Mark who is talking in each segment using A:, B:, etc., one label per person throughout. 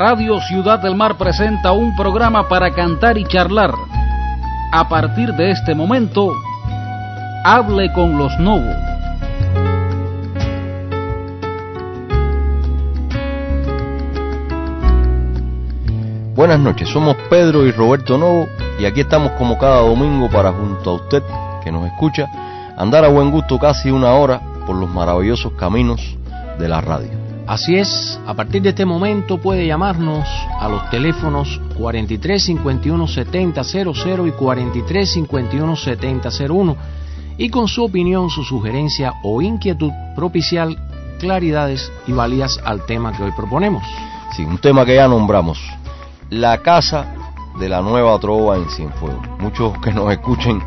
A: Radio Ciudad del Mar presenta un programa para cantar y charlar. A partir de este momento, hable con los Novo.
B: Buenas noches, somos Pedro y Roberto Novo y aquí estamos como cada domingo para junto a usted que nos escucha andar a buen gusto casi una hora por los maravillosos caminos de la radio.
C: Así es, a partir de este momento puede llamarnos a los teléfonos 43 51 70 00 y 43 51 70 01 y con su opinión, su sugerencia o inquietud propiciar claridades y valías al tema que hoy proponemos.
B: Sí, un tema que ya nombramos, la casa de la nueva trova en Cienfuegos. Muchos que nos escuchen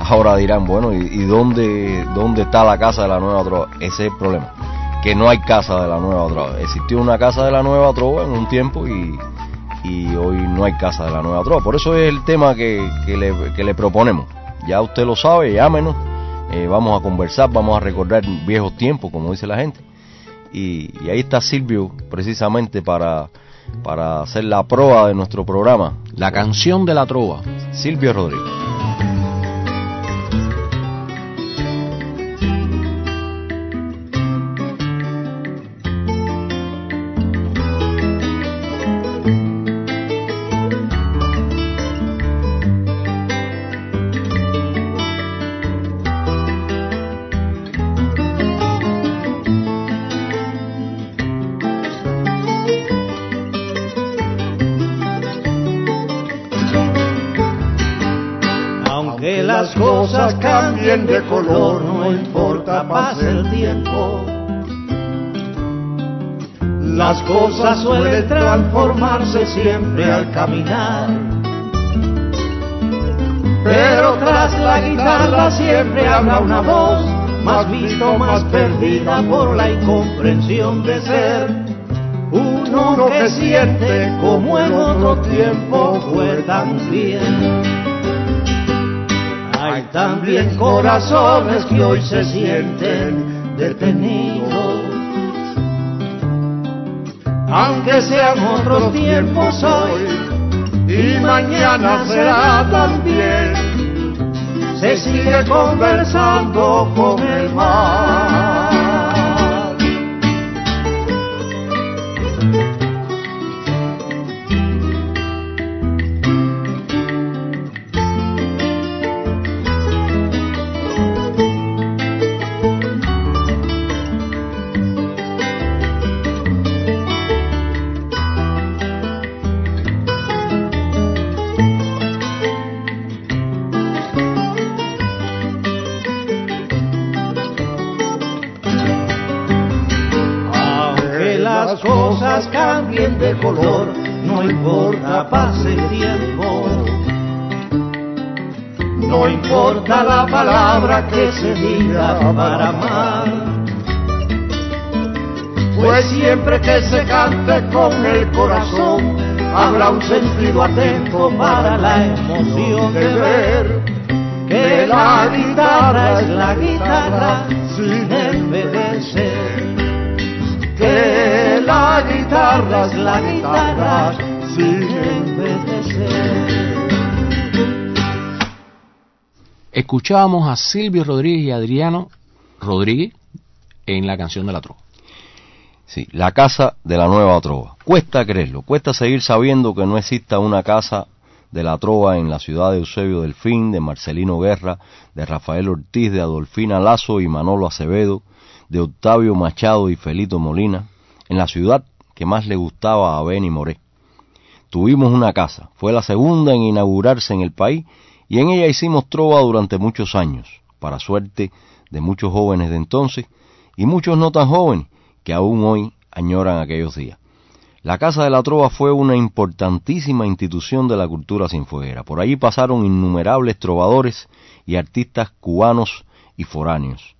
B: ahora dirán, bueno, ¿y, dónde, dónde está la casa de la nueva trova? Ese es el problema, que no hay casa de la nueva trova. Existió una casa de la nueva trova en un tiempo y, hoy no hay casa de la nueva trova. Por eso es el tema que, le, proponemos. Ya usted lo sabe, llámenos, eh, vamos a conversar, vamos a recordar viejos tiempos, como dice la gente. y ahí está Silvio precisamente para para hacer la proa de nuestro programa.
C: La canción de la trova.
B: Silvio Rodríguez.
D: De color, no importa, pase el tiempo. Las cosas suelen transformarse siempre al caminar. Pero tras la guitarra siempre habla una voz, más visto, más perdida por la incomprensión de ser. Uno que siente como en otro tiempo fue tan bien. Hay también corazones que hoy se sienten detenidos. Aunque sean otros tiempos hoy y mañana será también, se sigue conversando con el mar. No importa la palabra que se diga para amar. Pues siempre que se cante con el corazón, habrá un sentido atento para la emoción de ver que la guitarra es la guitarra sin envejecer. Que la guitarra es la guitarra sin envejecer.
C: Escuchábamos a Silvio Rodríguez y Adriano Rodríguez en la canción de la trova.
B: Sí, la casa de la nueva trova. Cuesta creerlo, cuesta seguir sabiendo que no exista una casa de la trova en la ciudad de Eusebio Delfín, de Marcelino Guerra, de Rafael Ortiz, de Adolfina Lazo y Manolo Acevedo, de Octavio Machado y Felito Molina, en la ciudad que más le gustaba a Benny Moré. Tuvimos una casa, fue la segunda en inaugurarse en el país y en ella hicimos trova durante muchos años, para suerte de muchos jóvenes de entonces y muchos no tan jóvenes que aún hoy añoran aquellos días. La Casa de la Trova fue una importantísima institución de la cultura sinfueguera. Por allí pasaron innumerables trovadores y artistas cubanos y foráneos.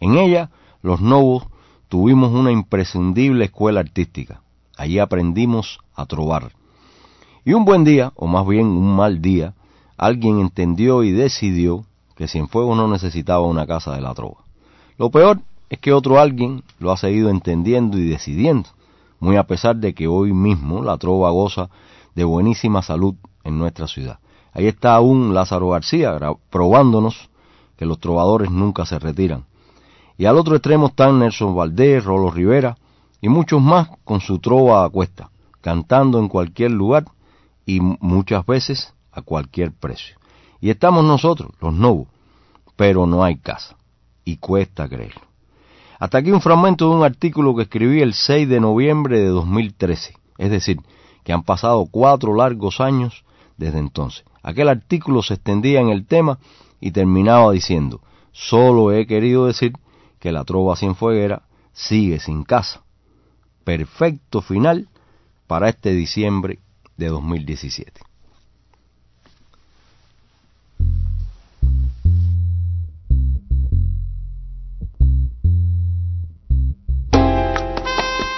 B: En ella, los novos tuvimos una imprescindible escuela artística. Allí aprendimos a trobar. Y un buen día, o más bien un mal día, alguien entendió y decidió que Cienfuegos no necesitaba una casa de la trova. Lo peor es que otro alguien lo ha seguido entendiendo y decidiendo, muy a pesar de que hoy mismo la trova goza de buenísima salud en nuestra ciudad. Ahí está aún Lázaro García probándonos que los trovadores nunca se retiran. Y al otro extremo están Nelson Valdés, Rolo Rivera y muchos más con su trova a cuesta, cantando en cualquier lugar y muchas veces a cualquier precio. Y estamos nosotros, los novos, pero no hay casa. Y cuesta creerlo. Hasta aquí un fragmento de un artículo que escribí el 6 de noviembre de 2013. Es decir, que han pasado cuatro largos años desde entonces. Aquel artículo se extendía en el tema y terminaba diciendo, solo he querido decir que la trova fueguera sigue sin casa. Perfecto final para este diciembre de 2017.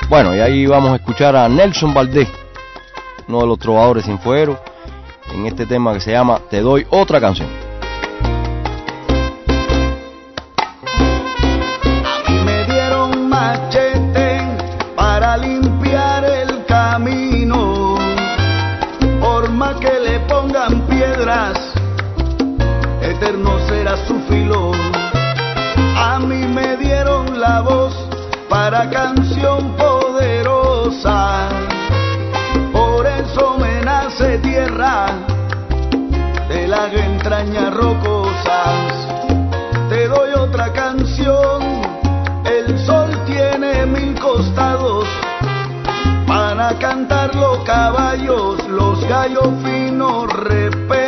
B: Bueno, y ahí vamos a escuchar a Nelson Valdés, uno de los trovadores sinfueros, en este tema que se llama Te doy otra canción.
E: A mí me dieron machete para limpiar el camino, por más que le pongan piedras, eterno será su canción poderosa tierra de las entrañas rocosas. Te doy otra canción, el sol tiene mil costados. Para cantar los caballos, los gallos finos respetan.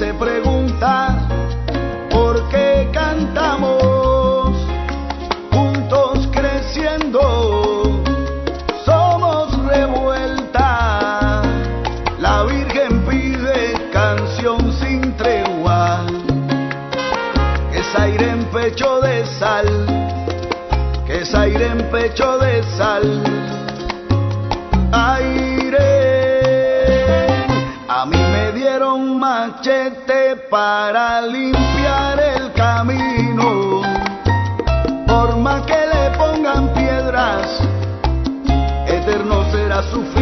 E: Se pregunta por qué cantamos juntos creciendo, somos revuelta, la Virgen pide canción sin tregua, es aire en pecho de sal que es aire en pecho de para limpiar el camino. Por más que le pongan piedras, eterno será su filo.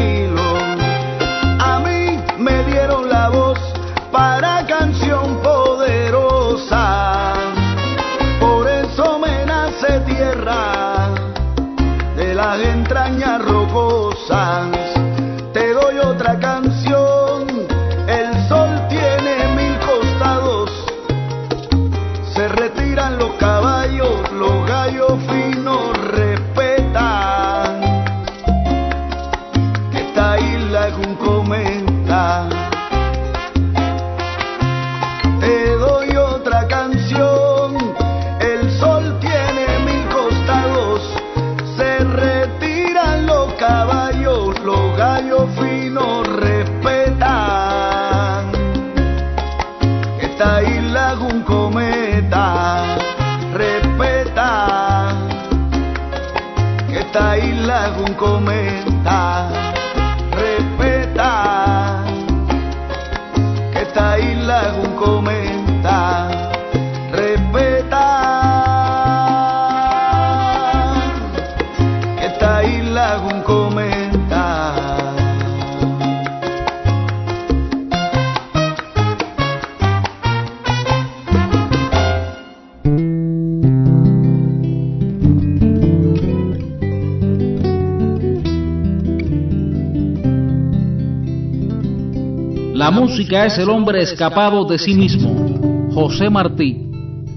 A: Música es el hombre escapado de sí mismo. José Martí,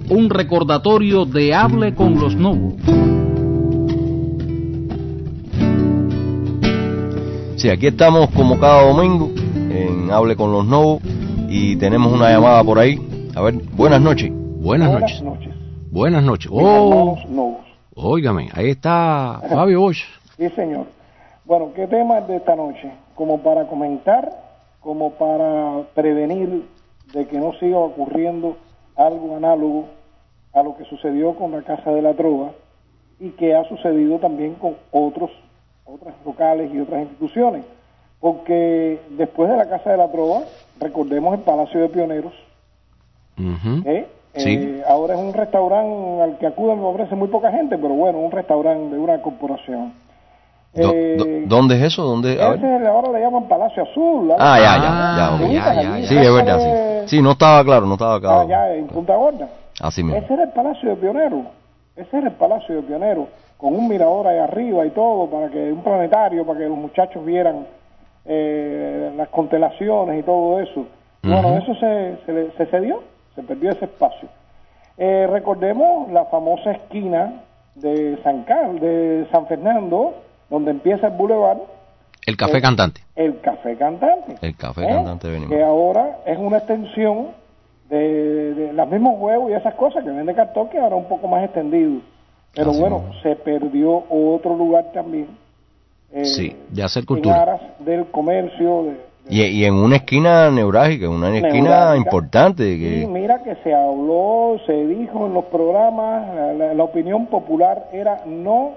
A: un recordatorio de Hable con los Novos.
B: Sí, aquí estamos como cada domingo en Hable con los Novos y tenemos una llamada por ahí. A ver, buenas noches.
C: Buenas noches.
F: noches.
C: Buenas noches. Oh, óigame, ahí está Fabio Bosch.
F: Sí, señor. Bueno, ¿qué tema es de esta noche? Como para comentar, como para prevenir de que no siga ocurriendo algo análogo a lo que sucedió con la Casa de la Trova y que ha sucedido también con otros otras locales y otras instituciones. Porque después de la Casa de la Trova, recordemos el Palacio de Pioneros. ¿eh?
C: Sí.
F: Eh, ahora es un restaurante al que acuden me parece muy poca gente, pero bueno, un restaurante de una corporación.
B: Do-
F: Eh,
B: do- ¿Dónde es eso? ¿Dónde? A ver.
F: ese ahora le llaman Palacio Azul.
B: Ah, ya,
C: Ah,
B: ya, ya,
C: ya, ya, ya.
B: Sí, es verdad, sí. Sí, no estaba claro, no estaba
F: Ah,
B: claro.
F: ya, en Punta Gorda.
B: Así mismo.
F: Ese era el Palacio de Pionero. Ese era el Palacio de Pionero, con un mirador ahí arriba y todo, para que un planetario, para que los muchachos vieran eh, las constelaciones y todo eso. Bueno, eso se, se, le- se cedió, se perdió ese espacio. Eh, recordemos la famosa esquina de San Carlos, de San Fernando, donde empieza el bulevar,
C: El café cantante.
F: el Café Cantante.
B: El Café
F: ¿eh?
B: Cantante Benimán.
F: Que ahora es una extensión de, de los mismos huevos y esas cosas que vende cartón, que ahora un poco más extendido. Pero
B: Así
F: bueno, se perdió otro lugar también. eh,
C: Sí, de hacer
F: En
C: cultura.
F: aras del comercio. De,
B: Y, y en una esquina neurálgica, una esquina importante.
F: Y
B: Que,
F: mira que se habló, se dijo en los programas, la, la- la opinión popular era no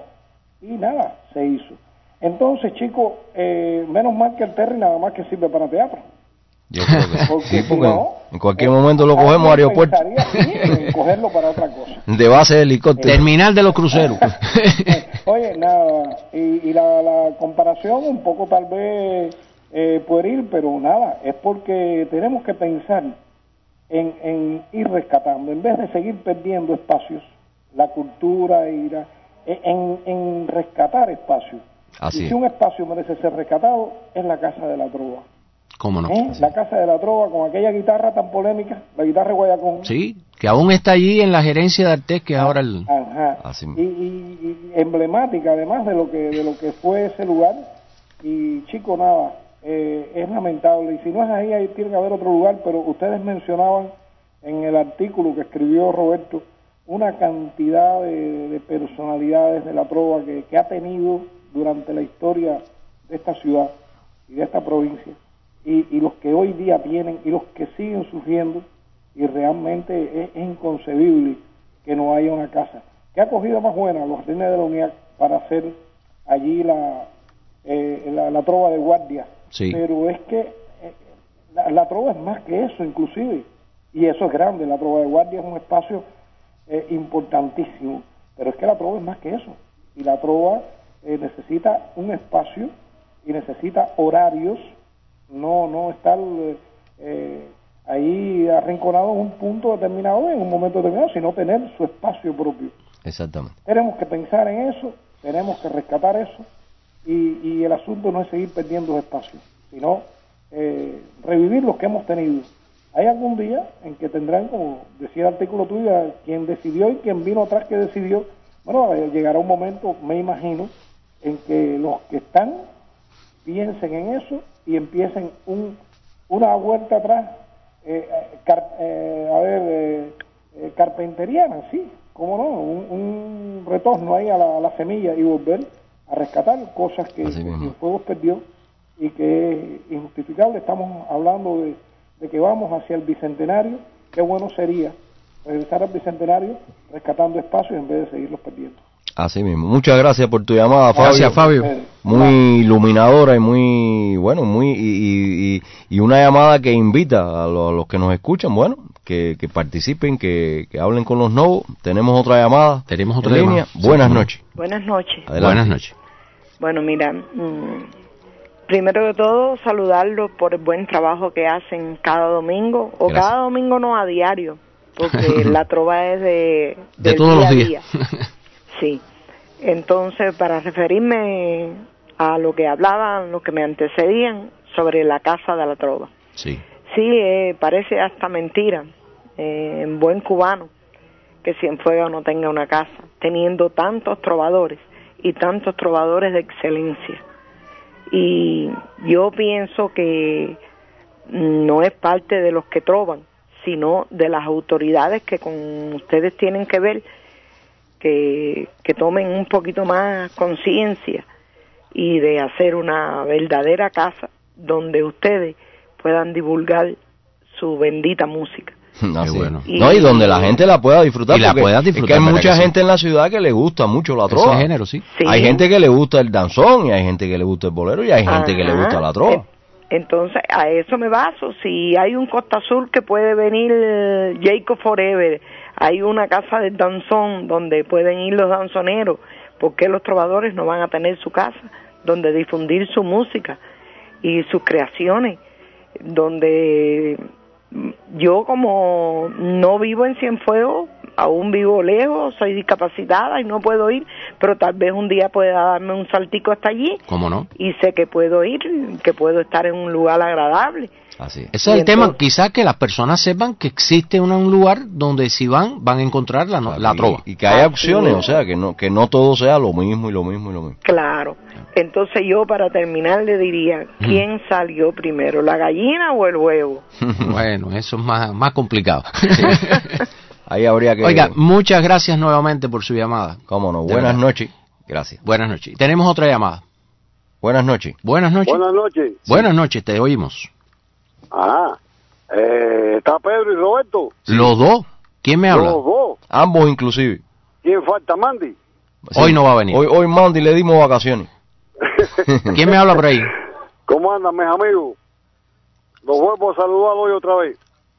F: y nada, se hizo. Entonces, chicos, eh, menos mal que el Terry nada más que sirve para teatro.
B: yo creo que
F: Porque
B: sí, porque
F: no,
B: en cualquier
F: eh,
B: momento lo cogemos aeropuerto
F: en cogerlo para otra cosa.
B: de base de helicóptero.
C: Terminal de los cruceros.
F: Oye, nada, y, y la, la comparación un poco tal vez eh, pueril, pero nada, es porque tenemos que pensar en, en ir rescatando, en vez de seguir perdiendo espacios, la cultura, y la- en, en rescatar espacios.
B: Así
F: y
B: es.
F: si un espacio merece ser rescatado, es la Casa de la Trova.
C: ¿Cómo no?
F: ¿eh? La Casa de la Trova con aquella guitarra tan polémica, la guitarra Guayacón.
C: Sí, que aún está allí en la gerencia de Artés, que es ahora el...
F: Ajá.
B: Así
F: y,
B: mismo.
F: y- y emblemática además de lo que de lo que fue ese lugar y chico nada eh, es lamentable y si no es ahí ahí tiene que haber otro lugar pero ustedes mencionaban en el artículo que escribió Roberto una cantidad de, de personalidades de la trova que, que ha tenido durante la historia de esta ciudad y de esta provincia y, y los que hoy día tienen y los que siguen surgiendo y realmente es, es inconcebible que no haya una casa. ¿Qué acogida más buena los jardines de la unidad para hacer allí la, eh, la, la trova de guardia?
C: Sí.
F: Pero es que eh, la, la trova es más que eso inclusive y eso es grande. La trova de guardia es un espacio eh, importantísimo, pero es que la trova es más que eso y la trova eh, necesita un espacio y necesita horarios, no no estar eh, ahí arrinconado en un punto determinado en un momento determinado, sino tener su espacio propio.
B: Exactamente.
F: Tenemos que pensar en eso, tenemos que rescatar eso y, y el asunto no es seguir perdiendo espacio, sino eh, revivir los que hemos tenido. Hay algún día en que tendrán, como decía el artículo tuyo, quien decidió y quien vino atrás que decidió, bueno, eh, llegará un momento, me imagino, en que los que están piensen en eso y empiecen un, una vuelta atrás, eh, eh, car- eh, a ver, eh, carpenteriana, sí, cómo no, un, un retorno ahí a la, a la semilla y volver a rescatar cosas que
B: mismo.
F: Cienfuegos perdió y que es injustificable. Estamos hablando de, de que vamos hacia el bicentenario. Qué bueno sería regresar al bicentenario rescatando espacios en vez de seguirlos perdiendo.
B: Así mismo. Muchas gracias por tu llamada, Fabio.
C: Gracias, Fabio.
B: Muy iluminadora y muy, bueno, muy, y, y- y- una llamada que invita a, lo- a los que nos escuchan, bueno, que, que participen, que, que hablen con los nuevos. Tenemos otra llamada.
C: Tenemos otra
B: línea. Buenas noches.
G: Buenas noches.
B: Adelante.
C: Buenas noches.
G: Bueno, mira, mm, primero de todo saludarlos por el buen trabajo que hacen cada domingo, o
C: Gracias.
G: cada domingo no a diario, porque la trova es de,
C: todos
G: día
C: los días.
G: día. Sí. Entonces, para referirme a lo que hablaban, los que me antecedían sobre la casa de la trova.
C: sí.
G: Sí, eh, parece hasta mentira, eh, en buen cubano, que Cienfuegos no tenga una casa, teniendo tantos trovadores y tantos trovadores de excelencia. Y yo pienso que no es parte de los que trovan, sino de las autoridades que con ustedes tienen que ver, que, que tomen un poquito más conciencia y de hacer una verdadera casa donde ustedes puedan divulgar su bendita música.
C: Bueno.
B: es. No, y donde la gente la pueda disfrutar.
C: Y la
B: porque
C: pueda
B: es
C: disfrutar,
B: que hay
C: ¿verdad
B: mucha
C: que sí?
B: gente en la ciudad que le gusta mucho la trova.
C: Ese género, sí.
G: Sí.
B: Hay gente que le gusta el danzón, y hay gente que le gusta el bolero, y hay gente que le gusta la trova.
G: Entonces, a eso me baso. Si hay un Costa Azul que puede venir Jacob Forever, hay una casa de danzón donde pueden ir los danzoneros, ¿por qué los trovadores no van a tener su casa donde difundir su música y sus creaciones? Donde yo como no vivo en Cienfuegos, aún vivo lejos, soy discapacitada y no puedo ir, pero tal vez un día pueda darme un saltico hasta allí
C: ¿Cómo no?
G: y sé que puedo ir, que puedo estar en un lugar agradable.
B: Así es.
C: Ese es
G: Y
C: el tema, quizás que las personas sepan que existe una- un lugar donde si van, van a encontrar la, no- la
B: Y-
C: trova.
B: Y, que haya
G: Así
B: opciones,
G: es.
B: o sea, que no, que no todo sea lo mismo y lo mismo y lo mismo.
G: Claro. Entonces yo para terminar le diría, ¿quién salió primero, la gallina o el huevo?
C: Bueno, eso es más, más complicado.
B: Ahí habría que...
C: Oiga, muchas gracias nuevamente por su llamada.
B: Cómo no. Buenas noches. Gracias.
C: Buenas noches. Tenemos otra llamada.
B: Buenas noches.
C: Buenas noches.
H: Buenas noches.
C: Buenas noches, te oímos.
H: Ah, eh, está Pedro y Roberto.
C: Los dos. ¿Quién me habla?
H: Los dos.
B: Ambos inclusive.
H: ¿Quién falta, Mandy?
C: Hoy no va a venir.
B: Hoy, hoy Mandy le dimos vacaciones.
C: ¿Quién me habla por ahí?
H: ¿Cómo andan, mis amigos? Los vuelvo a saludar hoy otra vez.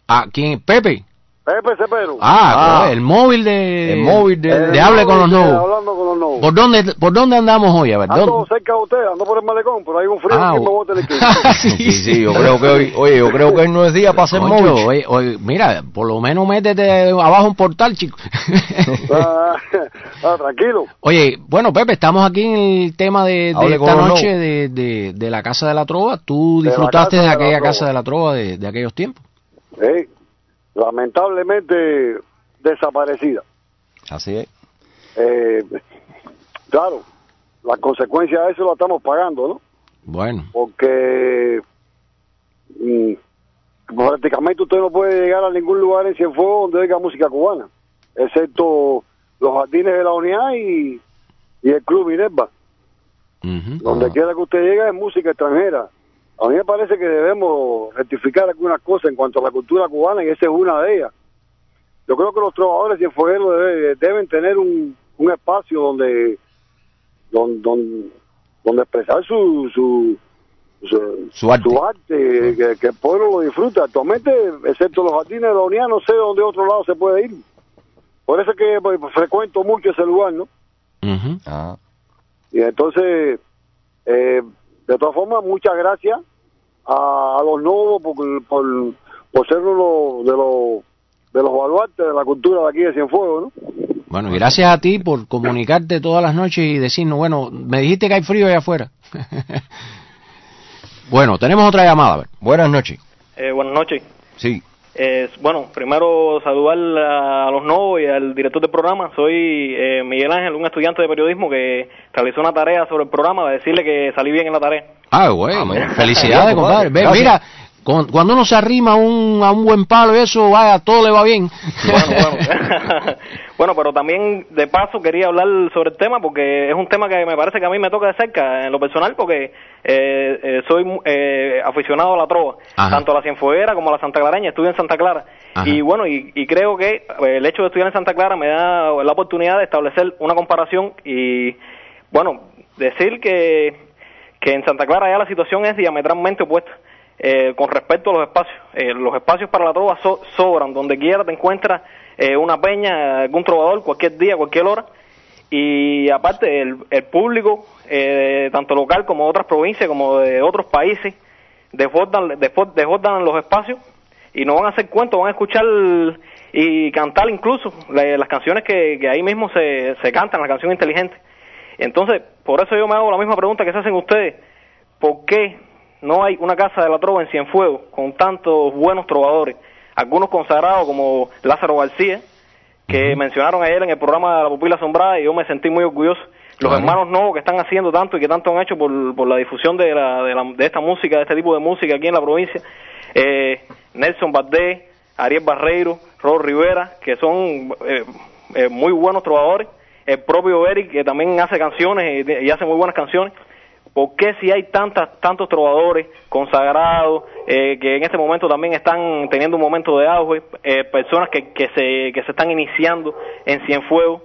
C: Ah, ¿quién? Pepe.
H: Pepe Cepero.
C: Ah,
B: Ah.
C: el móvil de...
B: El móvil de-
C: de Hable con los nuevos.
H: Hablando con los nuevos.
C: ¿Por dónde, ¿Por dónde andamos hoy? A ver,
H: Ando
C: ¿dónde?
H: cerca de usted, ando por el malecón, pero hay un frío
C: Ah,
H: aquí me voy a tener que.
B: Sí, sí, yo creo que hoy, oye, yo creo que hoy no es día para hacer móvil.
C: oye, oye, mira, por lo menos métete abajo un portal, chico.
H: Ah, ah, tranquilo.
C: Oye, bueno, Pepe, estamos aquí en el tema de, de esta noche de, de, de la Casa de la Trova. ¿Tú disfrutaste
H: Casa
C: de,
H: de la
C: aquella. Casa de la Trova de, de aquellos tiempos?
H: Eh, lamentablemente desaparecida.
B: Así es.
H: Eh, claro, la consecuencia de eso la estamos pagando, ¿no?
C: Bueno,
H: porque mm, prácticamente usted no puede llegar a ningún lugar en Cienfuegos donde oiga música cubana, excepto los jardines de la unidad y, y el Club Minerva. Donde quiera que usted llegue es música extranjera. A mí me parece que debemos rectificar algunas cosas en cuanto a la cultura cubana y esa es una de ellas. Yo creo que los trovadores cienfuegueros debe- deben tener un, un espacio donde, donde, donde, donde expresar su, su, su,
B: Su arte.
H: arte, que, que el pueblo lo disfruta. Actualmente, excepto los jardines de la unidad, no sé dónde otro lado se puede ir. Por eso es que pues, frecuento mucho ese lugar, ¿no?
B: Ah,
H: Y entonces, eh, de todas formas, muchas gracias a, a los nuevos por, por, por ser uno de los de los baluartes de la cultura de aquí de Cienfuegos, ¿no?
C: Bueno, y gracias a ti por comunicarte todas las noches y decirnos, bueno, me dijiste que hay frío allá afuera. bueno, tenemos otra llamada. A ver.
B: buenas noches.
I: Eh, buenas noches.
B: Sí.
I: Eh, bueno, primero saludar a, a los nuevos y al director del programa. Soy eh, Miguel Ángel, un estudiante de periodismo que realizó una tarea sobre el programa, decirle que salí bien en la tarea.
C: Ah, bueno,
B: Ah,
C: felicidades, compadre. mira, cuando uno se arrima a un, a un buen palo y eso, vaya, todo le va bien.
I: Bueno, bueno. bueno, pero también de paso quería hablar sobre el tema porque es un tema que me parece que a mí me toca de cerca en lo personal porque eh, eh, soy eh, aficionado a la trova,
C: Ajá.
I: tanto a la cienfueguera como a la Santa Clareña, estudio en Santa Clara
C: Ajá.
I: y bueno, y, y creo que eh, el hecho de estudiar en Santa Clara me da la oportunidad de establecer una comparación y bueno, decir que, que en Santa Clara ya la situación es diametralmente opuesta. Eh, con respecto a los espacios. Eh, los espacios para la trova so- sobran, donde quiera te encuentras eh, una peña, algún trovador, cualquier día, cualquier hora. Y aparte, el, el público, eh, tanto local como de otras provincias, como de otros países, desbordan, desbor- desbordan los espacios y no van a hacer cuentos, van a escuchar y cantar incluso la- las canciones que, que ahí mismo se, se cantan, la canción inteligente. Entonces, por eso yo me hago la misma pregunta que se hacen ustedes. ¿Por qué no hay una casa de la trova en Cienfuegos con tantos buenos trovadores? Algunos consagrados como Lázaro García, que mencionaron ayer en el programa de la pupila asombrada y yo me sentí muy orgulloso. Los
C: Claro.
I: hermanos nuevos que están haciendo tanto y que tanto han hecho por, por la difusión de, la, de, la- de esta música, de este tipo de música aquí en la provincia. Eh, Nelson Valdés, Ariel Barreiro, Rod Rivera, que son eh, eh, muy buenos trovadores. El propio Eric, que también hace canciones y, y hace muy buenas canciones. ¿Por qué si hay tantas, tantos trovadores consagrados eh, que en este momento también están teniendo un momento de auge, eh, personas que, que, se, que se están iniciando en Cienfuegos?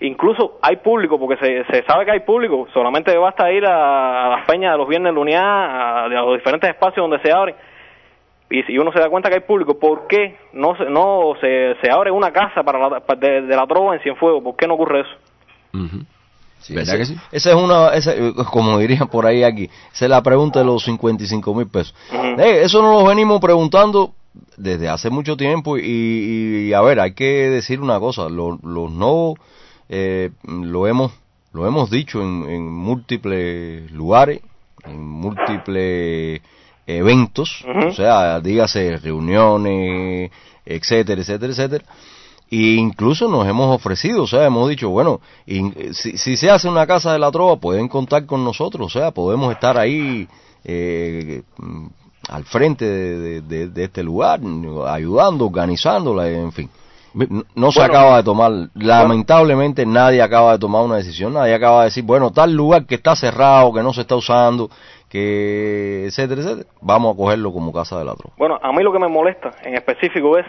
I: Incluso hay público, porque se, se sabe que hay público, solamente basta ir a, a las peñas de los viernes de unidad, a, a los diferentes espacios donde se abren, y si uno se da cuenta que hay público, ¿por qué no se, no se, se abre una casa para la, de, de la trova en Cienfuegos? ¿Por qué no ocurre eso?
C: Ujú.
B: Sí,
C: ¿Verdad
B: ese-
C: que sí?
B: Esa es una, esa- eh, como dirían por ahí aquí, esa es la pregunta de los 55 mil pesos.
I: Ujú.
B: Eh, eso nos lo venimos preguntando desde hace mucho tiempo y, y, a ver, hay que decir una cosa, lo- los no eh, lo hemos lo hemos dicho en, en múltiples lugares, en múltiples eventos, o sea, dígase reuniones, etcétera, etcétera, etcétera. Y incluso nos hemos ofrecido, o sea, hemos dicho, bueno, y, si, si se hace una casa de la trova, pueden contar con nosotros, o sea, podemos estar ahí eh, mm, al frente de, de- de- de este lugar, ayudando, organizándola, en fin. No, no se
I: Bueno.
B: acaba de tomar, lamentablemente nadie acaba de tomar una decisión, nadie acaba de decir, bueno, tal lugar que está cerrado, que no se está usando, que etcétera, etcétera, vamos a cogerlo como casa de la trova.
I: Bueno, a mí lo que me molesta en específico es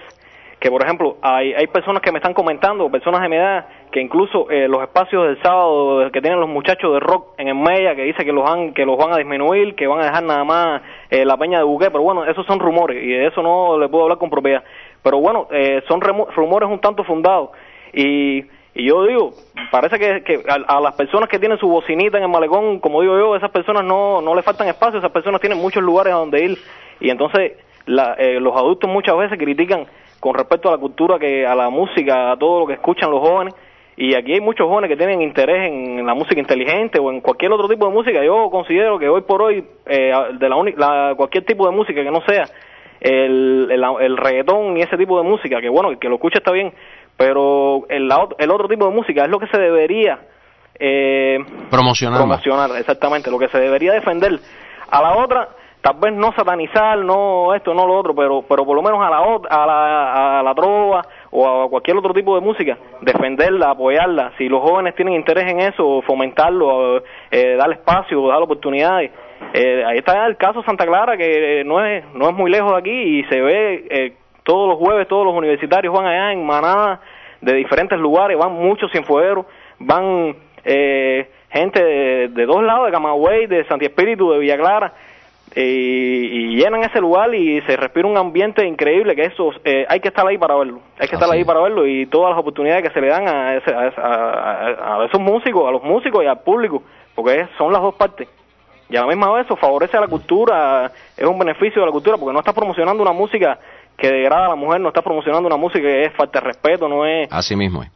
I: que, por ejemplo, hay, hay personas que me están comentando, personas de mi edad, que incluso eh, los espacios del sábado que tienen los muchachos de rock en el Mella, que dice que los, han, que los van a disminuir, que van a dejar nada más eh, la peña de buque, pero bueno, esos son rumores y de eso no le puedo hablar con propiedad. Pero bueno, eh, son rumores un tanto fundados. Y, y yo digo, parece que, que a, a las personas que tienen su bocinita en el malecón, como digo yo, esas personas no, no le faltan espacio, esas personas tienen muchos lugares a donde ir. Y entonces la- eh, los adultos muchas veces critican con respecto a la cultura, que a la música, a todo lo que escuchan los jóvenes. Y aquí hay muchos jóvenes que tienen interés en la música inteligente o en cualquier otro tipo de música. Yo considero que hoy por hoy, eh, de la, la cualquier tipo de música que no sea el, el, el reggaetón y ese tipo de música, que bueno, el que lo escucha está bien, pero el, el otro tipo de música es lo que se debería eh,
C: Promocionar
I: promocionar, exactamente, lo que se debería defender. A la otra, tal vez no satanizar, no esto, no lo otro, pero pero por lo menos a la a la, a la trova o a cualquier otro tipo de música, defenderla, apoyarla. Si los jóvenes tienen interés en eso, fomentarlo, eh, darle espacio, darle oportunidades. Eh, ahí está el caso Santa Clara, que eh, no es no es muy lejos de aquí y se ve eh, todos los jueves, todos los universitarios van allá en manada de diferentes lugares, van muchos cienfuegueros, van eh, gente de, de dos lados, de Camagüey, de Santi Espíritu, de Villa Clara, eh, y llenan ese lugar y se respira un ambiente increíble que eso eh, hay que estar ahí para verlo, hay que estar ahí
B: es.
I: para verlo y todas las oportunidades que se le dan a, ese- a, a- a esos músicos, a los músicos y al público, porque son las dos partes. Y a la misma vez eso favorece a la cultura, es un beneficio de la cultura, porque no está promocionando una música que degrada a la mujer, no está promocionando una música que es falta de respeto, no es
C: Así mismo es.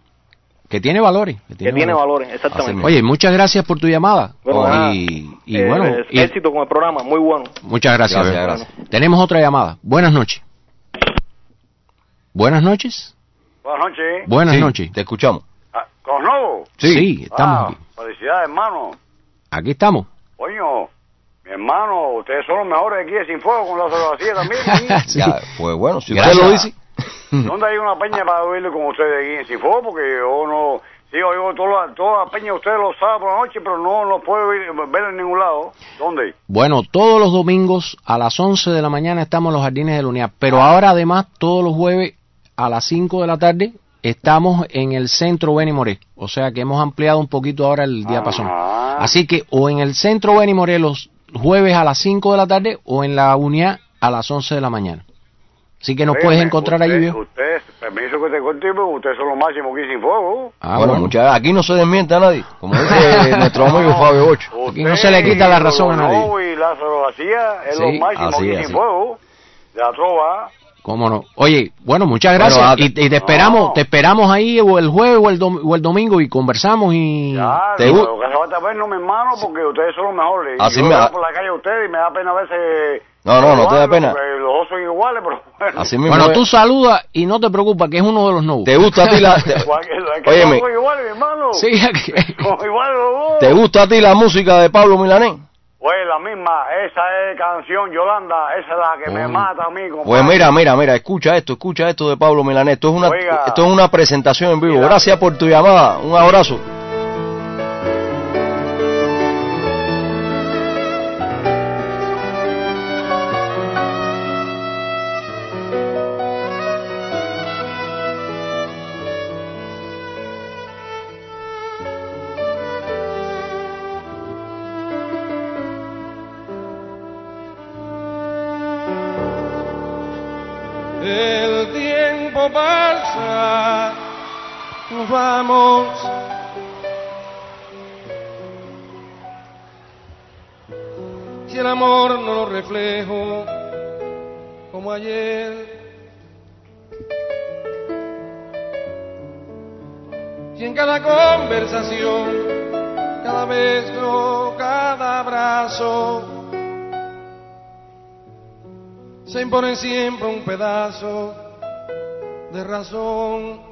C: Que tiene valores. Que
I: que tiene valores, exactamente.
C: Oye, muchas gracias por tu llamada.
I: Bueno, nada,
C: y, y
I: eh,
C: bueno, y-
I: éxito con el programa, muy bueno.
C: muchas gracias.
B: Gracias, gracias.
C: Tenemos otra llamada. Buenas noches. Buenas noches.
H: Buenas noches.
C: Buenas
B: Sí,
C: noches.
B: Te escuchamos.
H: Ah, ¿Con nuevo?
C: Sí, estamos
H: Ah,
C: aquí.
H: Felicidades, hermano.
C: Aquí estamos.
H: Coño, mi
J: hermano, ustedes son los mejores aquí de Sin Fuego con la vacía también.
C: Sí.
B: Ya, pues bueno, si
C: Gracias.
B: usted lo dice.
J: ¿Dónde hay una peña para oírle con ustedes aquí en Fuego? Porque yo no... Sí, oigo toda la, toda la peña de ustedes los sábados por la noche, pero no los puedo ver, ver en ningún lado. ¿Dónde?
C: Bueno, todos los domingos a las 11 de la mañana estamos en los jardines de la unidad, pero ahora además todos los jueves a las 5 de la tarde estamos en el centro Beni Moré, o sea que hemos ampliado un poquito ahora el diapasón.
J: Ajá.
C: Así que o en el centro Beni Moré los jueves a las 5 de la tarde o en la unidad a las 11 de la mañana. Así que nos puedes
J: Óigame,
C: encontrar
J: usted-
C: allí, viejo.
J: Ustedes, permiso que te cuente, pero ustedes son los máximos aquí Sin Fuego.
C: Ah,
B: bueno,
C: bueno.
B: muchachos, aquí no se desmiente a nadie. Como dice nuestro amigo Fabio Bocho.
C: Aquí no se le quita la razón a nadie.
J: Usted y Lázaro García es
C: Sí,
J: los máximos
B: es,
J: Sin. Fuego. De la trova.
C: ¿Cómo no? Oye, bueno, muchas gracias.
B: Bueno,
C: y, y te esperamos,
J: no.
C: te esperamos ahí o el jueves o el, dom- o el domingo y conversamos y
J: Ya,
B: ¿Te
J: lo que hace falta ver no mi hermano porque ustedes son los mejores.
B: Así
J: Yo
B: me da-
J: por la calle a ustedes y me da pena a veces...
B: No, no, no te da pena.
J: Los dos son iguales, pero bueno.
B: Así mismo.
C: Bueno, tú saludas y no te preocupes que es uno de los nuevos.
B: ¿Te gusta a ti la...
J: que- que iguales, mi hermano.
C: Sí,
J: dos.
B: ¿te gusta a ti la música de Pablo Milanés?
J: Pues la misma, esa es canción Yolanda, esa es la que me mata a mí, compadre.
B: Pues mira, mira, mira, escucha esto, escucha esto de Pablo Milanés. Esto es una,
J: Oiga.
B: esto es una presentación en vivo. Gracias por tu llamada. Un abrazo.
K: Si el amor no lo reflejo como ayer. Si en cada conversación, cada beso, cada abrazo, se impone siempre un pedazo de razón.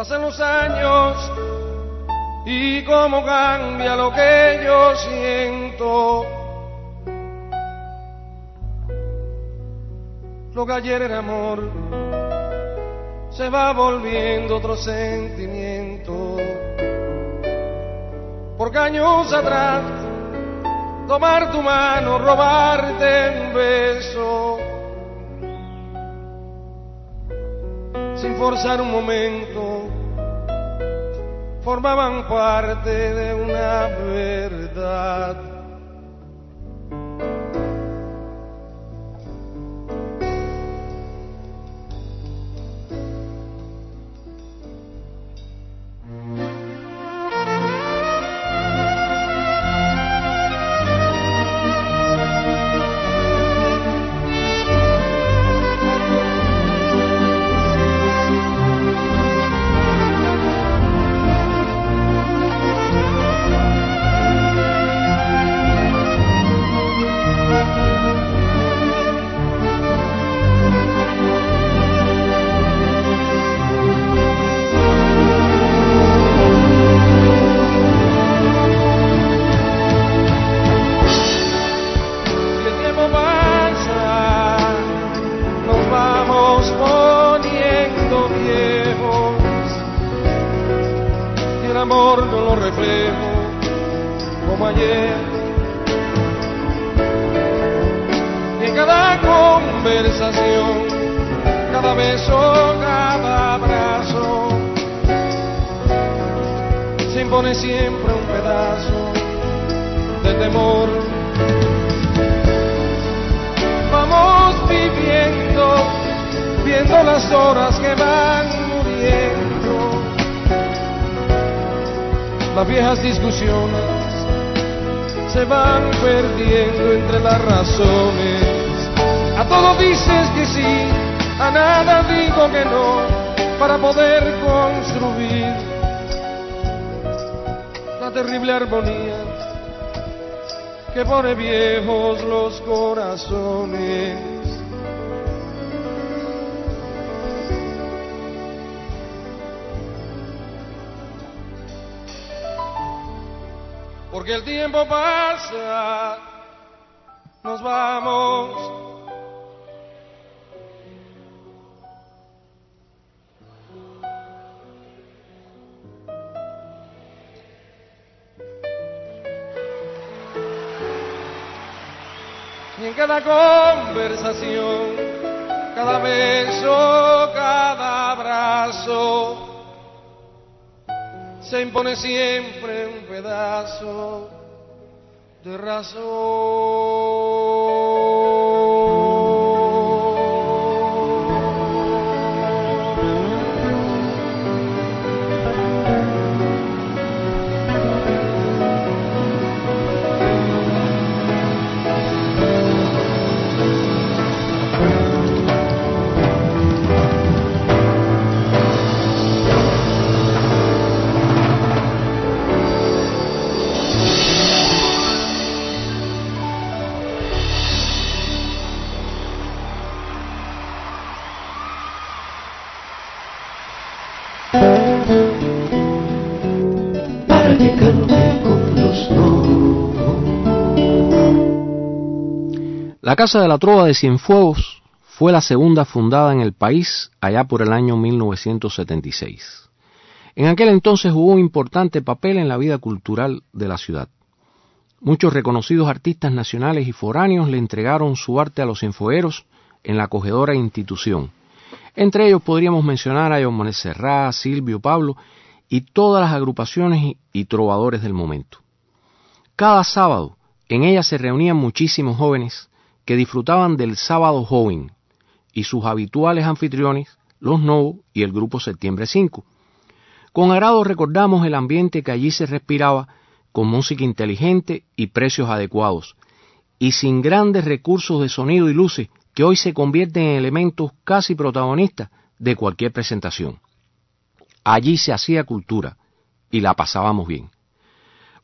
K: Pasan los años y cómo cambia lo que yo siento. Lo que ayer era amor se va volviendo otro sentimiento. Porque años atrás, tomar tu mano, robarte un beso, sin forzar un momento, formaban parte de una verdad. Amor no lo reflejo como ayer. Y en cada conversación, cada beso, cada abrazo, se impone siempre un pedazo de temor vamos viviendo, viendo las horas que van muriendo. Las viejas discusiones se van perdiendo entre las razones. A todo dices que sí, a nada digo que no. para poder construir la terrible armonía que pone viejos los corazones. Porque el tiempo pasa, nos vamos. Y en cada conversación, cada beso, cada abrazo, se impone siempre un pedazo de razón.
C: Casa de la Trova de Cienfuegos fue la segunda fundada en el país allá por el año 1976. En aquel entonces jugó un importante papel en la vida cultural de la ciudad. Muchos reconocidos artistas nacionales y foráneos le entregaron su arte a los cienfuegueros en la acogedora institución. Entre ellos podríamos mencionar a John Serrá, Silvio Pablo y todas las agrupaciones y trovadores del momento. Cada sábado en ella se reunían muchísimos jóvenes que disfrutaban del sábado joven y sus habituales anfitriones, los Novos y el grupo Septiembre 5. Con agrado recordamos el ambiente que allí se respiraba con música inteligente y precios adecuados, y sin grandes recursos de sonido y luces que hoy se convierten en elementos casi protagonistas de cualquier presentación. Allí se hacía cultura y la pasábamos bien.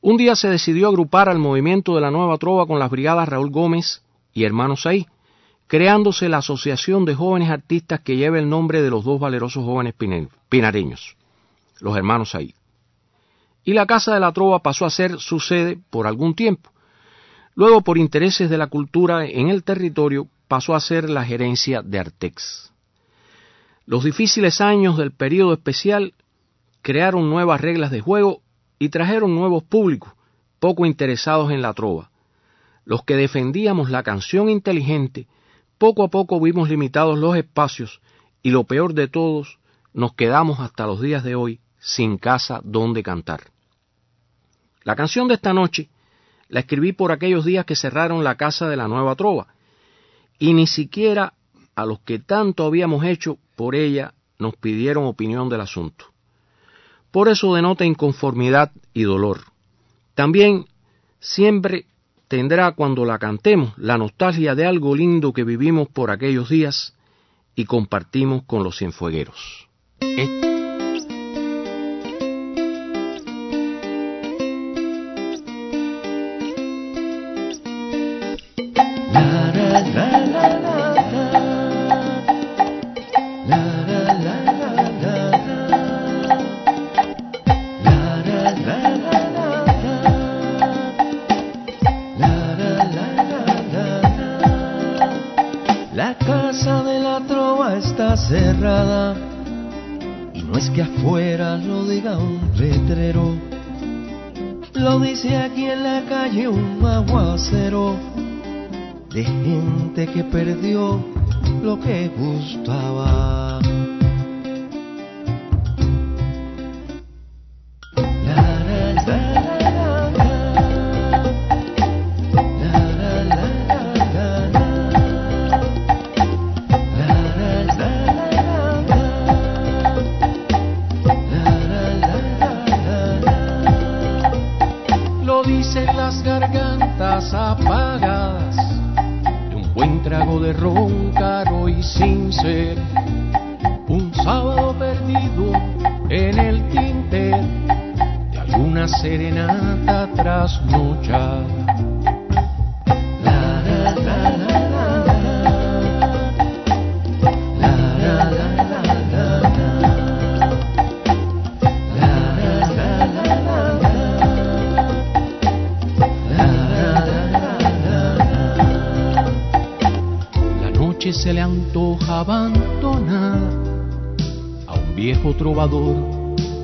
C: Un día se decidió agrupar al movimiento de la Nueva Trova con las brigadas Raúl Gómez y Hermanos Ahí, creándose la Asociación de Jóvenes Artistas que lleva el nombre de los dos valerosos jóvenes pinareños, los Hermanos Ahí. Y la Casa de la Trova pasó a ser su sede por algún tiempo. Luego, por intereses de la cultura en el territorio, pasó a ser la gerencia de Artex. Los difíciles años del periodo especial crearon nuevas reglas de juego y trajeron nuevos públicos, poco interesados en la trova, los que defendíamos la canción inteligente, poco a poco vimos limitados los espacios y lo peor de todos, nos quedamos hasta los días de hoy sin casa donde cantar. La canción de esta noche la escribí por aquellos días que cerraron la casa de la nueva trova, y ni siquiera a los que tanto habíamos hecho por ella nos pidieron opinión del asunto. Por eso denota inconformidad y dolor. También siempre tendrá cuando la cantemos la nostalgia de algo lindo que vivimos por aquellos días y compartimos con los cienfuegueros.
L: cerrada lo diga un letrero, lo dice aquí en la calle un aguacero de gente que perdió lo que gustaba.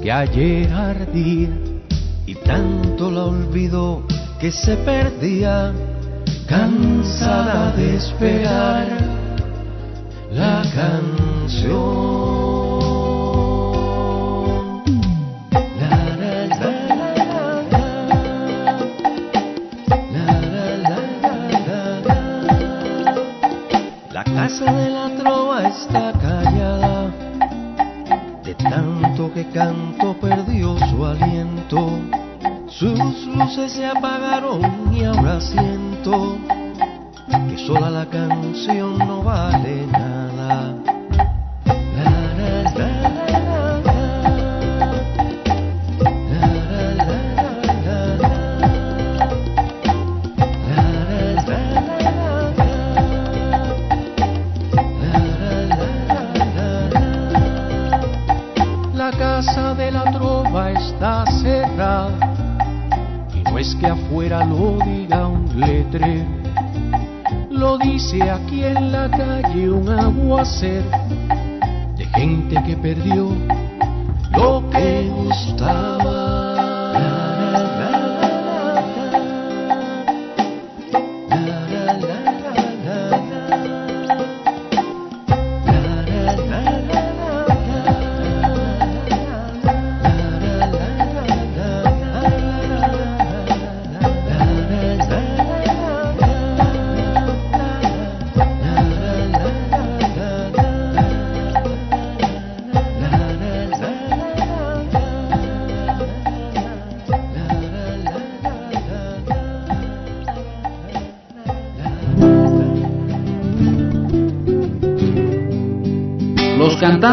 L: Que ayer ardía y tanto la olvidó que se perdía cansada de esperar la canción.
A: said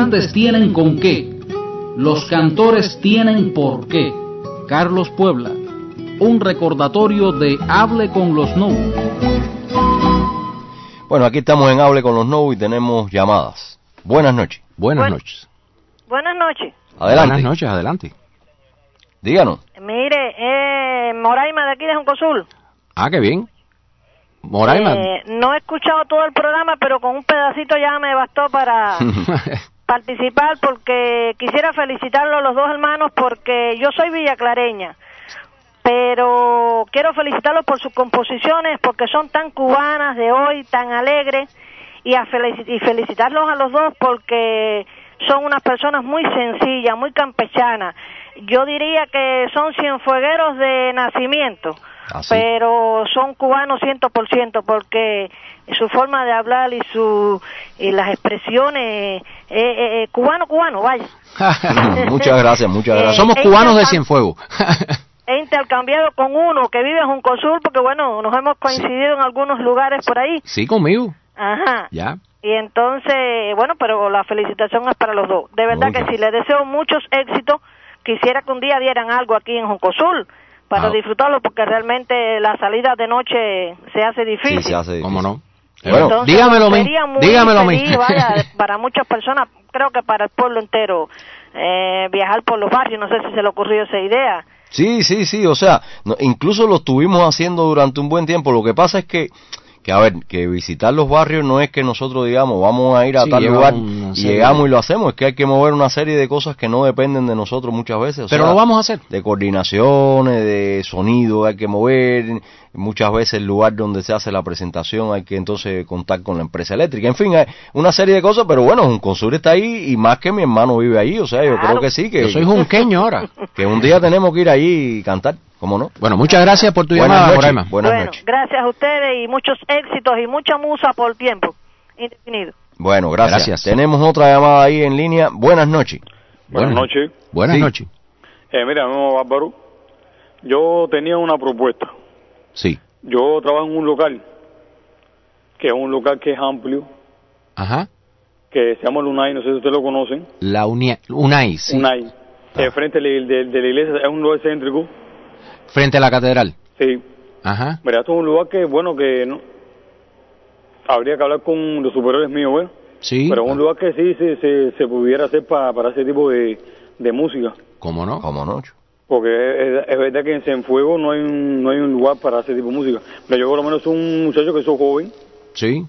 A: cantantes tienen con qué, los cantores tienen por qué. Carlos Puebla, un recordatorio de Hable con los No.
B: Bueno, aquí estamos en Hable con los No y tenemos llamadas. Buenas noches.
C: Buenas noches.
M: Buenas noches.
B: Adelante.
C: Buenas noches, adelante.
B: Díganos.
M: Mire, eh, Moraima de aquí de Joncosul.
C: Ah, qué bien. Moraima.
M: Eh, no he escuchado todo el programa, pero con un pedacito ya me bastó para participar porque quisiera felicitarlo a los dos hermanos porque yo soy villaclareña, pero quiero felicitarlos por sus composiciones porque son tan cubanas de hoy, tan alegres y, a y felicitarlos a los dos porque son unas personas muy sencillas, muy campechanas. Yo diría que son cienfuegueros de nacimiento,
B: Así.
M: pero son cubanos ciento por ciento porque su forma de hablar y su y las expresiones eh, eh, eh, cubano cubano vaya
B: muchas gracias, muchas
M: Eh,
B: gracias.
C: Somos
M: ella
C: cubanos de Cienfuegos.
M: he intercambiado con uno que vive en Juncosul porque bueno nos hemos coincidido en algunos lugares por ahí
C: sí, conmigo.
M: ajá
C: Ya.
M: y entonces bueno pero la felicitación es para los dos de verdad que sí les deseo muchos éxitos quisiera que un día dieran algo aquí en Juncosul para
B: Ah.
M: disfrutarlo porque realmente la salida de noche se hace difícil
B: Sí, se hace
C: ¿Cómo
B: difícil.
C: no?
B: Bueno,
M: Entonces,
C: dígamelo a mí, dígamelo
M: feliz, vaya, para muchas personas, creo que para el pueblo entero, eh, viajar por los barrios, no sé si se le ocurrió esa idea.
B: Sí, sí, sí, o sea, incluso lo estuvimos haciendo durante un buen tiempo. Lo que pasa es que, que a ver, que visitar los barrios no es que nosotros digamos, vamos a ir a
C: Sí,
B: tal lugar y llegamos y lo hacemos. Es que hay que mover una serie de cosas que no dependen de nosotros muchas veces. o
C: Pero
B: sea,
C: lo vamos a hacer.
B: De coordinaciones, de sonido, hay que mover. Muchas veces el lugar donde se hace la presentación hay que entonces contar con la empresa eléctrica. En fin, hay una serie de cosas, pero bueno, un consur está ahí y más que mi hermano vive ahí. O sea, yo creo que sí, que,
C: Yo soy junqueño ahora.
B: que un día tenemos que ir allí y cantar. ¿Cómo no?
C: Bueno, muchas gracias por tu
B: Buenas
C: llamada,
B: noches. Buenas
M: bueno,
B: noches.
M: gracias a ustedes y muchos éxitos y mucha musa por tiempo indefinido.
B: Bueno, gracias.
C: Gracias.
B: Tenemos otra llamada ahí en línea. Buenas noches.
N: Buenas noches.
C: Buenas
B: Sí.
C: noches.
N: Eh, mira, llamo Bárbaro. Yo tenía una propuesta.
C: Sí.
N: Yo trabajo en un local, que es un local que es amplio,
C: Ajá.
N: que se llama Lunay, no sé si ustedes lo conocen.
C: La Unai, Unai sí.
N: Unay. Eh, frente de, de- de la iglesia, es un lugar céntrico.
C: Frente a la catedral.
N: Sí.
C: Ajá.
N: Mira, esto es un lugar que, bueno, que no. Habría que hablar con los superiores míos, ¿ves?
C: Sí.
N: Pero es un lugar que sí se, se, se pudiera hacer para, para ese tipo de, de música.
C: ¿Cómo no?
B: ¿Cómo no?
N: Porque es, es verdad que en Cienfuegos no hay un, no hay un lugar para ese tipo de música. Pero yo por lo menos soy un muchacho que soy joven.
C: Sí.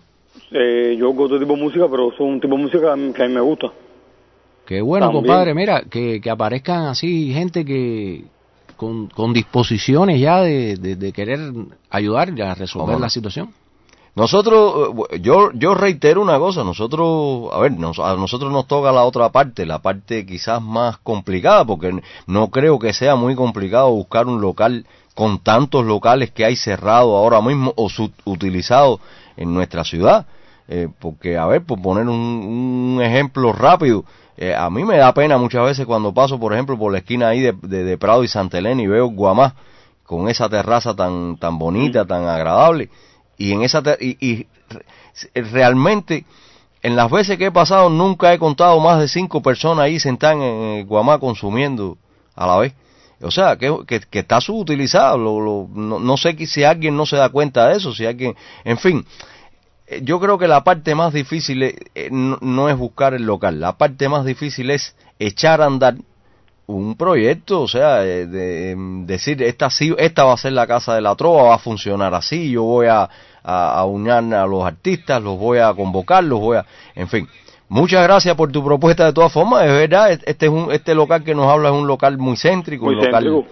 N: Eh, yo hago otro tipo de música, pero soy un tipo de música que a mí, que a mí me gusta.
C: Qué bueno,
N: También.
C: compadre. Mira, que, que aparezcan así gente que con, con disposiciones ya de, de, de querer ayudar y a resolver la situación.
B: Nosotros, eh, yo, yo reitero una cosa, nosotros, a ver, nos- a nosotros nos toca la otra parte, la parte quizás más complicada, porque no creo que sea muy complicado buscar un local con tantos locales que hay cerrados ahora mismo o subutilizados en nuestra ciudad. Eh, porque, a ver, por poner un, un ejemplo rápido, eh, a mí me da pena muchas veces cuando paso, por ejemplo, por la esquina ahí de, de- de Prado y Santa Elena y veo Guamá con esa terraza tan, tan bonita, tan agradable y en esa ter- y, y re- realmente en las veces que he pasado nunca he contado más de cinco personas ahí sentadas en Guamá consumiendo a la vez. O sea, que, que, que está subutilizado. Lo, lo- no, no sé si alguien no se da cuenta de eso, si alguien... En fin, yo creo que la parte más difícil es- eh, no, no es buscar el local. La parte más difícil es echar a andar un proyecto, o sea, eh, de, em, decir, esta, sí, esta va a ser la casa de la trova, va a funcionar así, yo voy a, a, a unir a los artistas, los voy a convocar, los voy a... En fin, muchas gracias por tu propuesta de todas formas, es verdad, este, es un, este local que nos habla es un local muy céntrico,
N: Muy
B: un local...
N: céntrico.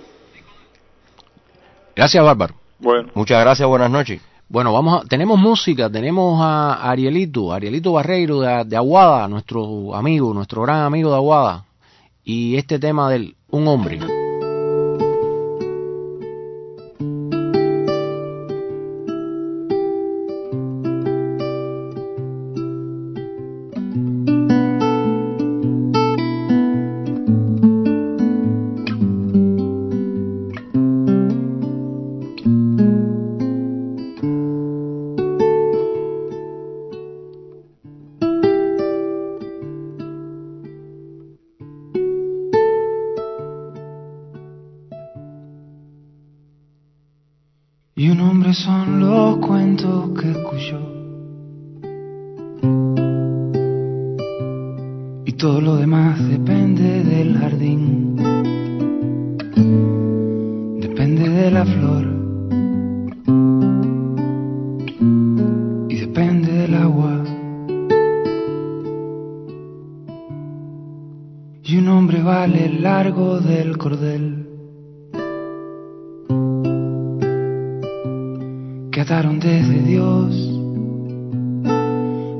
C: Gracias, Bárbaro.
N: Bueno.
B: Muchas gracias, buenas noches.
C: Bueno, vamos a, tenemos música, tenemos a Arielito, Arielito Barreiro de, de Aguada, nuestro amigo, nuestro gran amigo de Aguada, y este tema del Un hombre.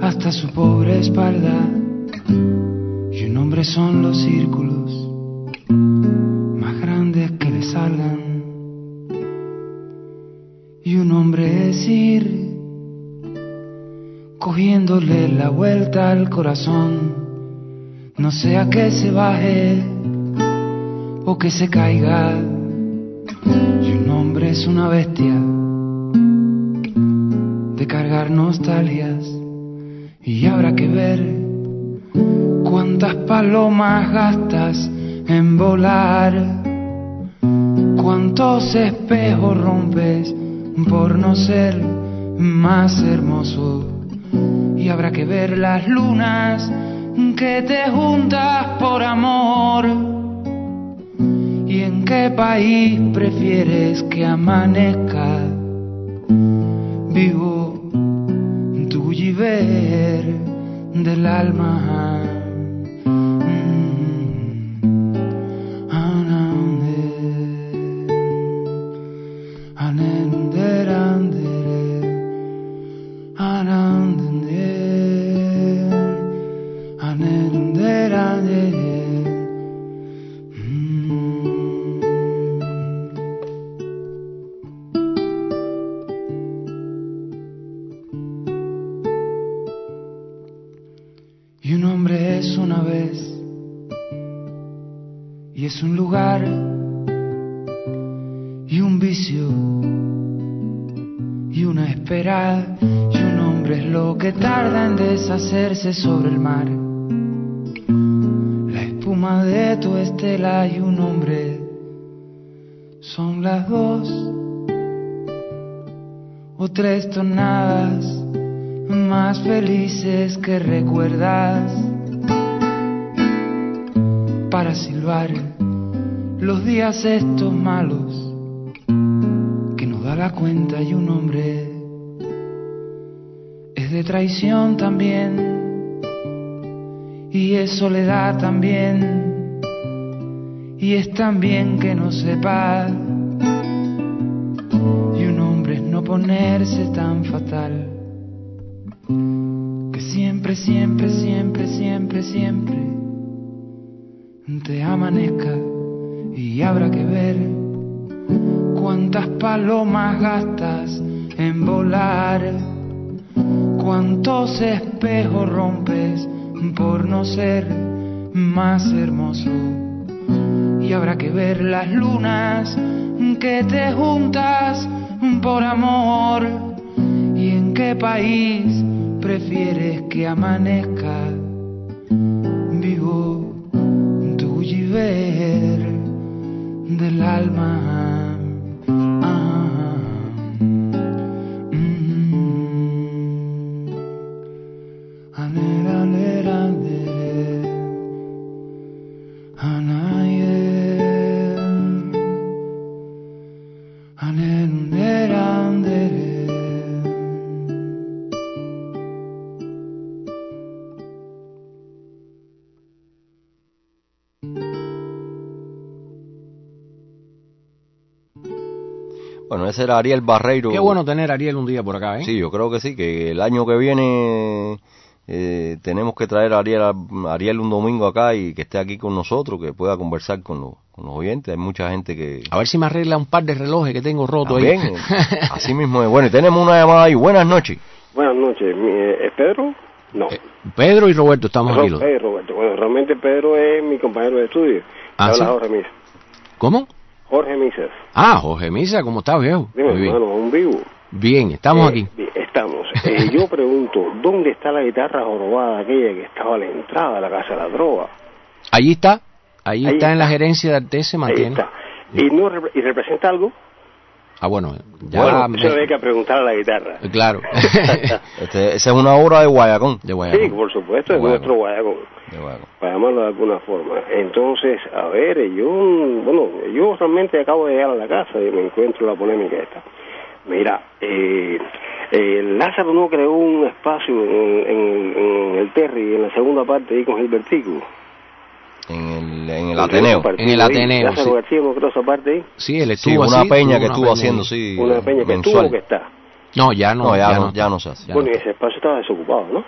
O: Hasta su pobre espalda. Y un hombre son los círculos más grandes que le salgan. Y un hombre es ir cogiéndole la vuelta al corazón, no sea que se baje o que se caiga. Y un hombre es una bestia cargar nostalgias. Y habrá que ver cuántas palomas gastas en volar, cuántos espejos rompes por no ser más hermoso. Y habrá que ver las lunas que te juntas por amor. Y en qué país prefieres que amanezca vivo ver del alma. Una espera, y un hombre hombre es lo que tarda en deshacerse sobre el mar. La espuma de tu estela y un hombre son las dos o tres tonadas más felices que recuerdas para silbar los días estos malos que nos da la cuenta y un hombre es de traición también. Y es soledad también. Y es también que no sepa y un hombre es no ponerse tan fatal. Que siempre siempre siempre siempre siempre te amanezca. Y habrá que ver cuántas palomas gastas en volar, cuántos espejos rompes por no ser más hermoso. Y habrá que ver las lunas que te juntas por amor y en qué país prefieres que amanezca vivo tu ver del alma.
B: Bueno, ese era Ariel Barreiro.
C: Qué bueno tener a Ariel un día por acá, ¿eh?
B: Sí, yo creo que sí, que el año que viene eh, tenemos que traer a Ariel, a Ariel un domingo acá y que esté aquí con nosotros, que pueda conversar con los, con los oyentes. Hay mucha gente que...
C: A ver si me arregla un par de relojes que tengo roto
B: También,
C: ahí.
B: eh, así mismo es. Bueno, y tenemos una llamada ahí. Buenas noches.
P: Buenas noches, mi- eh, ¿es Pedro? No.
C: Pedro y Roberto estamos aquí. los-
P: Ro- eh, Roberto. Bueno, realmente Pedro es mi compañero de estudio.
C: Ah, ¿sí?
P: Jorge.
C: ¿Cómo?
P: Jorge Misas.
C: Ah, Jorge Misa, ¿cómo estás, viejo?
P: Dime,
C: Muy bien.
P: un vivo.
C: Bien, estamos
P: Eh,
C: aquí.
P: bien, estamos. Eh, yo pregunto, ¿dónde está la guitarra jorobada aquella que estaba a la entrada de la casa de la droga?
C: Allí está, allí
P: Ahí
C: está en la gerencia de Arte, se
P: Ahí
C: mantiene.
P: está. ¿Y, no, ¿Y representa algo?
C: Ah, bueno, ya...
P: bueno,
C: me-
P: eso había que preguntar a la guitarra.
C: Claro.
B: Este, esa es una obra de Guayacón.
C: De
P: Sí, por supuesto, es
B: Guayacón.
P: nuestro guayacón. Para llamarlo de alguna forma. Entonces, a ver, yo, bueno, yo realmente acabo de llegar a la casa y me encuentro la polémica esta. Mira, eh, eh, Lázaro no creó un espacio en, en- en el Terry, en la segunda parte, ahí con Gilbertico.
B: En el, en el Ateneo.
C: En el Ateneo,
P: Lázaro
C: sí.
P: García esa parte ahí.
C: Sí, él
B: Sí,
C: estuvo
B: una
C: así,
B: peña que
C: una
B: estuvo
C: peña
B: haciendo, sí,
P: Una peña que
B: mensual.
P: tuvo que está.
C: No, ya no,
B: No, ya,
C: ya
B: no,
C: no.
B: ya no se hace.
P: bueno, y ese espacio estaba desocupado, ¿no?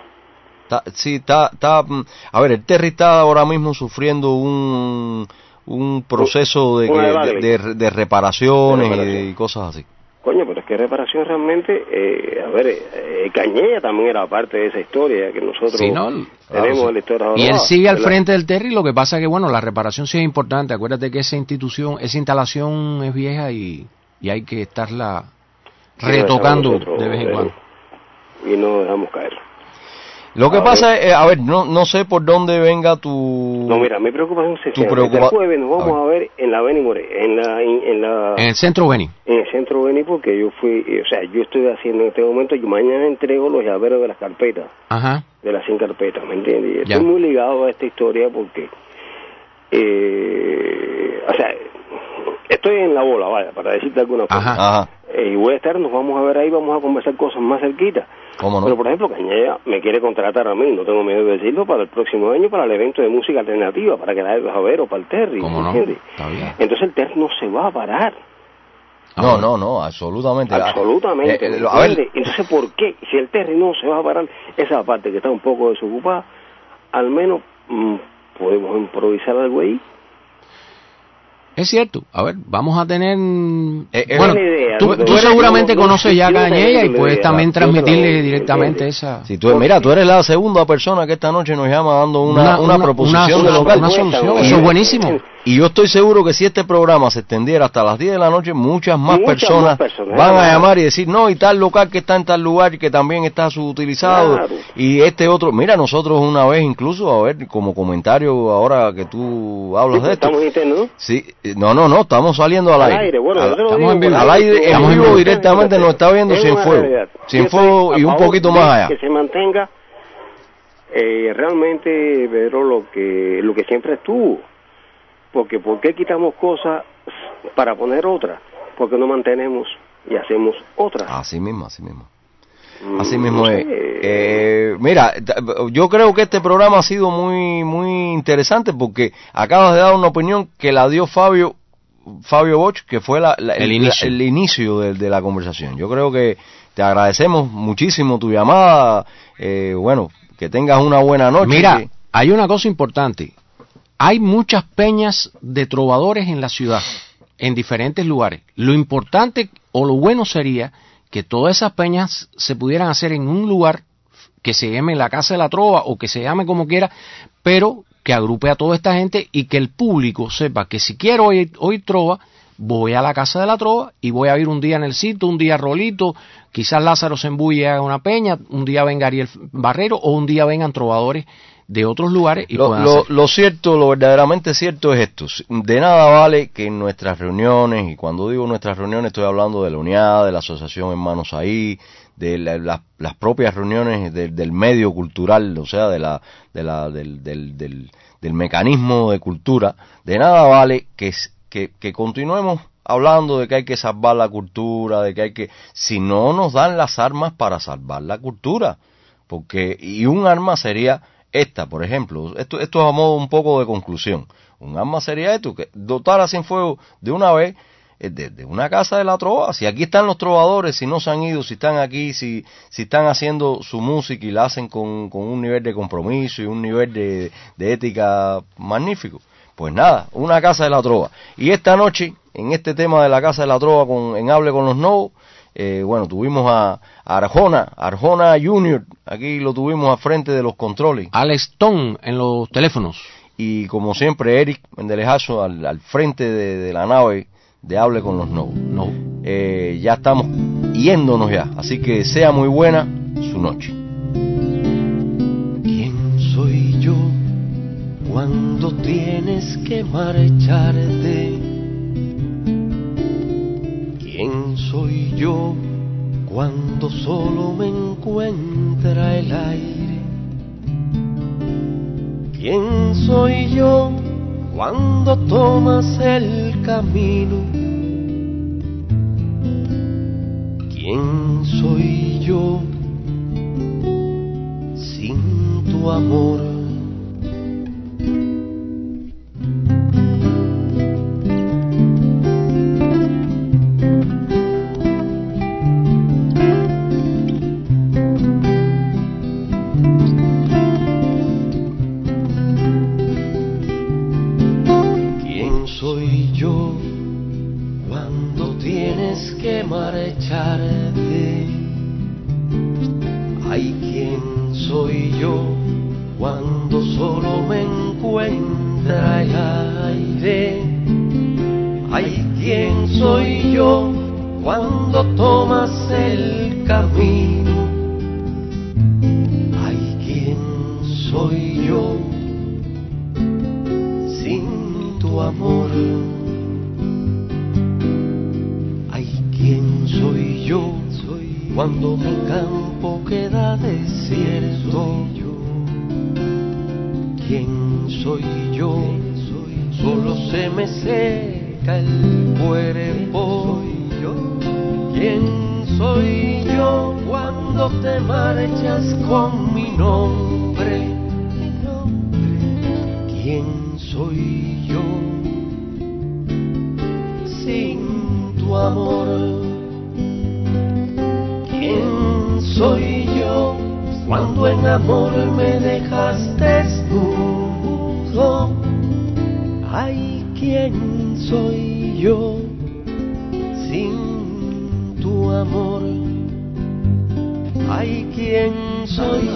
B: Está- sí, está, está, mm, a ver, el Terry está ahora mismo sufriendo un, un proceso de, que- de, de- de reparaciones
P: De
B: y-
P: reparación.
B: y cosas así.
P: Coño, pero es que reparación realmente, eh, a ver, eh, Cañella también era parte de esa historia que nosotros
C: Sí, ¿no?
P: tenemos
C: Claro, sí.
P: la historia
C: Y él sigue al frente del Terry, lo que pasa es que, bueno, la reparación sí es importante. Acuérdate que esa institución, esa instalación es vieja y, y hay que estarla retocando de vez en cuando.
P: Y no dejamos caer.
B: Lo que
P: A
B: pasa es, eh, a ver, no, no sé por dónde venga tu...
P: No, mira, mi preocupación es
B: Tu
P: que
B: preocupa-
P: el jueves nos vamos a ver. en la Beni More, en la, en, en la,
C: En el centro Beni.
P: en el centro Beni, porque yo fui, eh, o sea, yo estoy haciendo en este momento, yo mañana entrego los llaveros de las carpetas,
C: Ajá.
P: de las 100 carpetas, ¿me entiendes?
C: Ya.
P: estoy muy ligado a esta historia porque, eh, o sea, estoy en la bola, vaya, para decirte alguna cosa.
B: Ajá.
P: Eh, y voy a estar, nos vamos a ver ahí, vamos a conversar cosas más cerquitas.
B: ¿Cómo no?
P: Pero, por ejemplo, Cañella me quiere contratar a mí, no tengo miedo de decirlo, para el próximo año, para el evento de música alternativa, para que la ver o para el Terry,
B: ¿Cómo.
P: Entonces el Terry no se va a parar,
B: No, no, no, absolutamente.
P: absolutamente.
B: Eh,
P: ¿me
B: eh, a ver,
P: entiendes? Entonces, ¿por qué? Si el Terry no se va a parar, esa parte que está un poco desocupada, al menos mm, podemos improvisar algo ahí.
C: Es cierto. A ver, vamos a tener...
P: es
C: bueno,
P: una idea,
C: tú, tú seguramente
P: yo-
C: conoces ya a Cañella y puedes
P: idea,
C: también
P: la
C: transmitirle directamente esa...
B: si tú, mira, tú eres la segunda persona que esta noche nos llama dando una,
C: Una-
B: una,
C: una-
B: proposición de local.
C: solución, eso es buenísimo.
B: Y yo estoy seguro que si este programa se extendiera hasta las 10 de la noche, muchas más,
P: Muchas
B: personas,
P: más personas,
B: van a llamar y decir, no, y tal local que está en tal lugar que también está subutilizado,
P: Claro.
B: y este otro, mira, nosotros una vez incluso, a ver, como comentario ahora que tú hablas
P: Sí,
B: de esto,
P: estamos internos, ¿no?
B: sí, eh, no, no, no, estamos saliendo al
P: Al
B: aire,
P: aire, bueno,
B: Al- estamos
P: digo
B: en vivo,
P: por
B: al
P: ahí,
B: aire, en vivo
P: en vivo.
B: directamente nos está viendo sin fuego, sin fuego y un poquito más allá.
P: Que se mantenga eh, realmente, Pedro, lo que, lo que siempre estuvo. Porque ¿por qué quitamos cosas para poner otras? Porque no mantenemos y hacemos otras.
B: Así mismo, así mismo.
P: Mm,
B: Así mismo
P: no
B: es. Eh, mira, yo creo que este programa ha sido muy muy interesante porque acabas de dar una opinión que la dio Fabio Fabio Boch, que fue la- la-
C: El inicio.
B: el inicio de, de la conversación. Yo creo que te agradecemos muchísimo tu llamada. eh, bueno, que tengas una buena noche.
C: Mira,
B: que-
C: hay una cosa importante. Hay muchas peñas de trovadores en la ciudad, en diferentes lugares. Lo importante o lo bueno sería que todas esas peñas se pudieran hacer en un lugar que se llame la Casa de la Trova o que se llame como quiera, pero que agrupe a toda esta gente y que el público sepa que si quiero oír, trova, voy a la Casa de la Trova y voy a ir un día en el sitio, un día Rolito, quizás Lázaro se embulle a una peña, un día venga Ariel Barrero o un día vengan trovadores de otros lugares y
B: Lo,
C: puedan
B: lo-
C: hacer.
B: lo cierto, lo verdaderamente cierto es esto. De nada vale que en nuestras reuniones, y cuando digo nuestras reuniones estoy hablando de la unidad, de la asociación Hermanos Ahí, de la- la- las propias reuniones del- del medio cultural, o sea, de la, de la, del, del, del, del mecanismo de cultura, de nada vale que, que continuemos hablando de que hay que salvar la cultura, de que hay que, si no nos dan las armas para salvar la cultura, porque, y un arma sería esta, por ejemplo, esto, esto es a modo un poco de conclusión. Un arma sería esto, que dotar a Cienfuegos de una vez eh, de, de una casa de la trova. Si aquí están los trovadores, si no se han ido, si están aquí, si, si están haciendo su música y la hacen con, con un nivel de compromiso y un nivel de, de ética magnífico. Pues nada, una casa de la trova. Y esta noche, en este tema de la casa de la trova, con, en Hable con los Novos, eh, bueno, tuvimos a, a Arjona, Arjona Junior, aquí lo tuvimos al frente de los controles.
C: Alex Stone en los teléfonos.
B: Y como siempre, Eric Mendelejazo al, al frente de, de la nave de Hable con los Novos.
C: No.
B: Eh, ya estamos yéndonos ya, así que sea muy buena su noche.
L: ¿Quién soy yo cuando tienes que marcharte? ¿Quién soy yo cuando solo me encuentra el aire? ¿Quién soy yo cuando tomas el camino? ¿Quién soy yo sin tu amor? Soy yo cuando tomas el camino? Ay, ¿quién soy yo sin tu amor? Ay, ¿quién soy yo cuando mi campo queda desierto? ¿Quién soy yo? Solo se me seca el cuerpo. ¿Quién soy yo cuando te marchas con mi nombre? ¿Quién soy yo sin tu amor? ¿Quién soy yo cuando en amor me dejas desnudo? Ay, ¿quién soy yo sin tu amor? Ay, ¿quién soy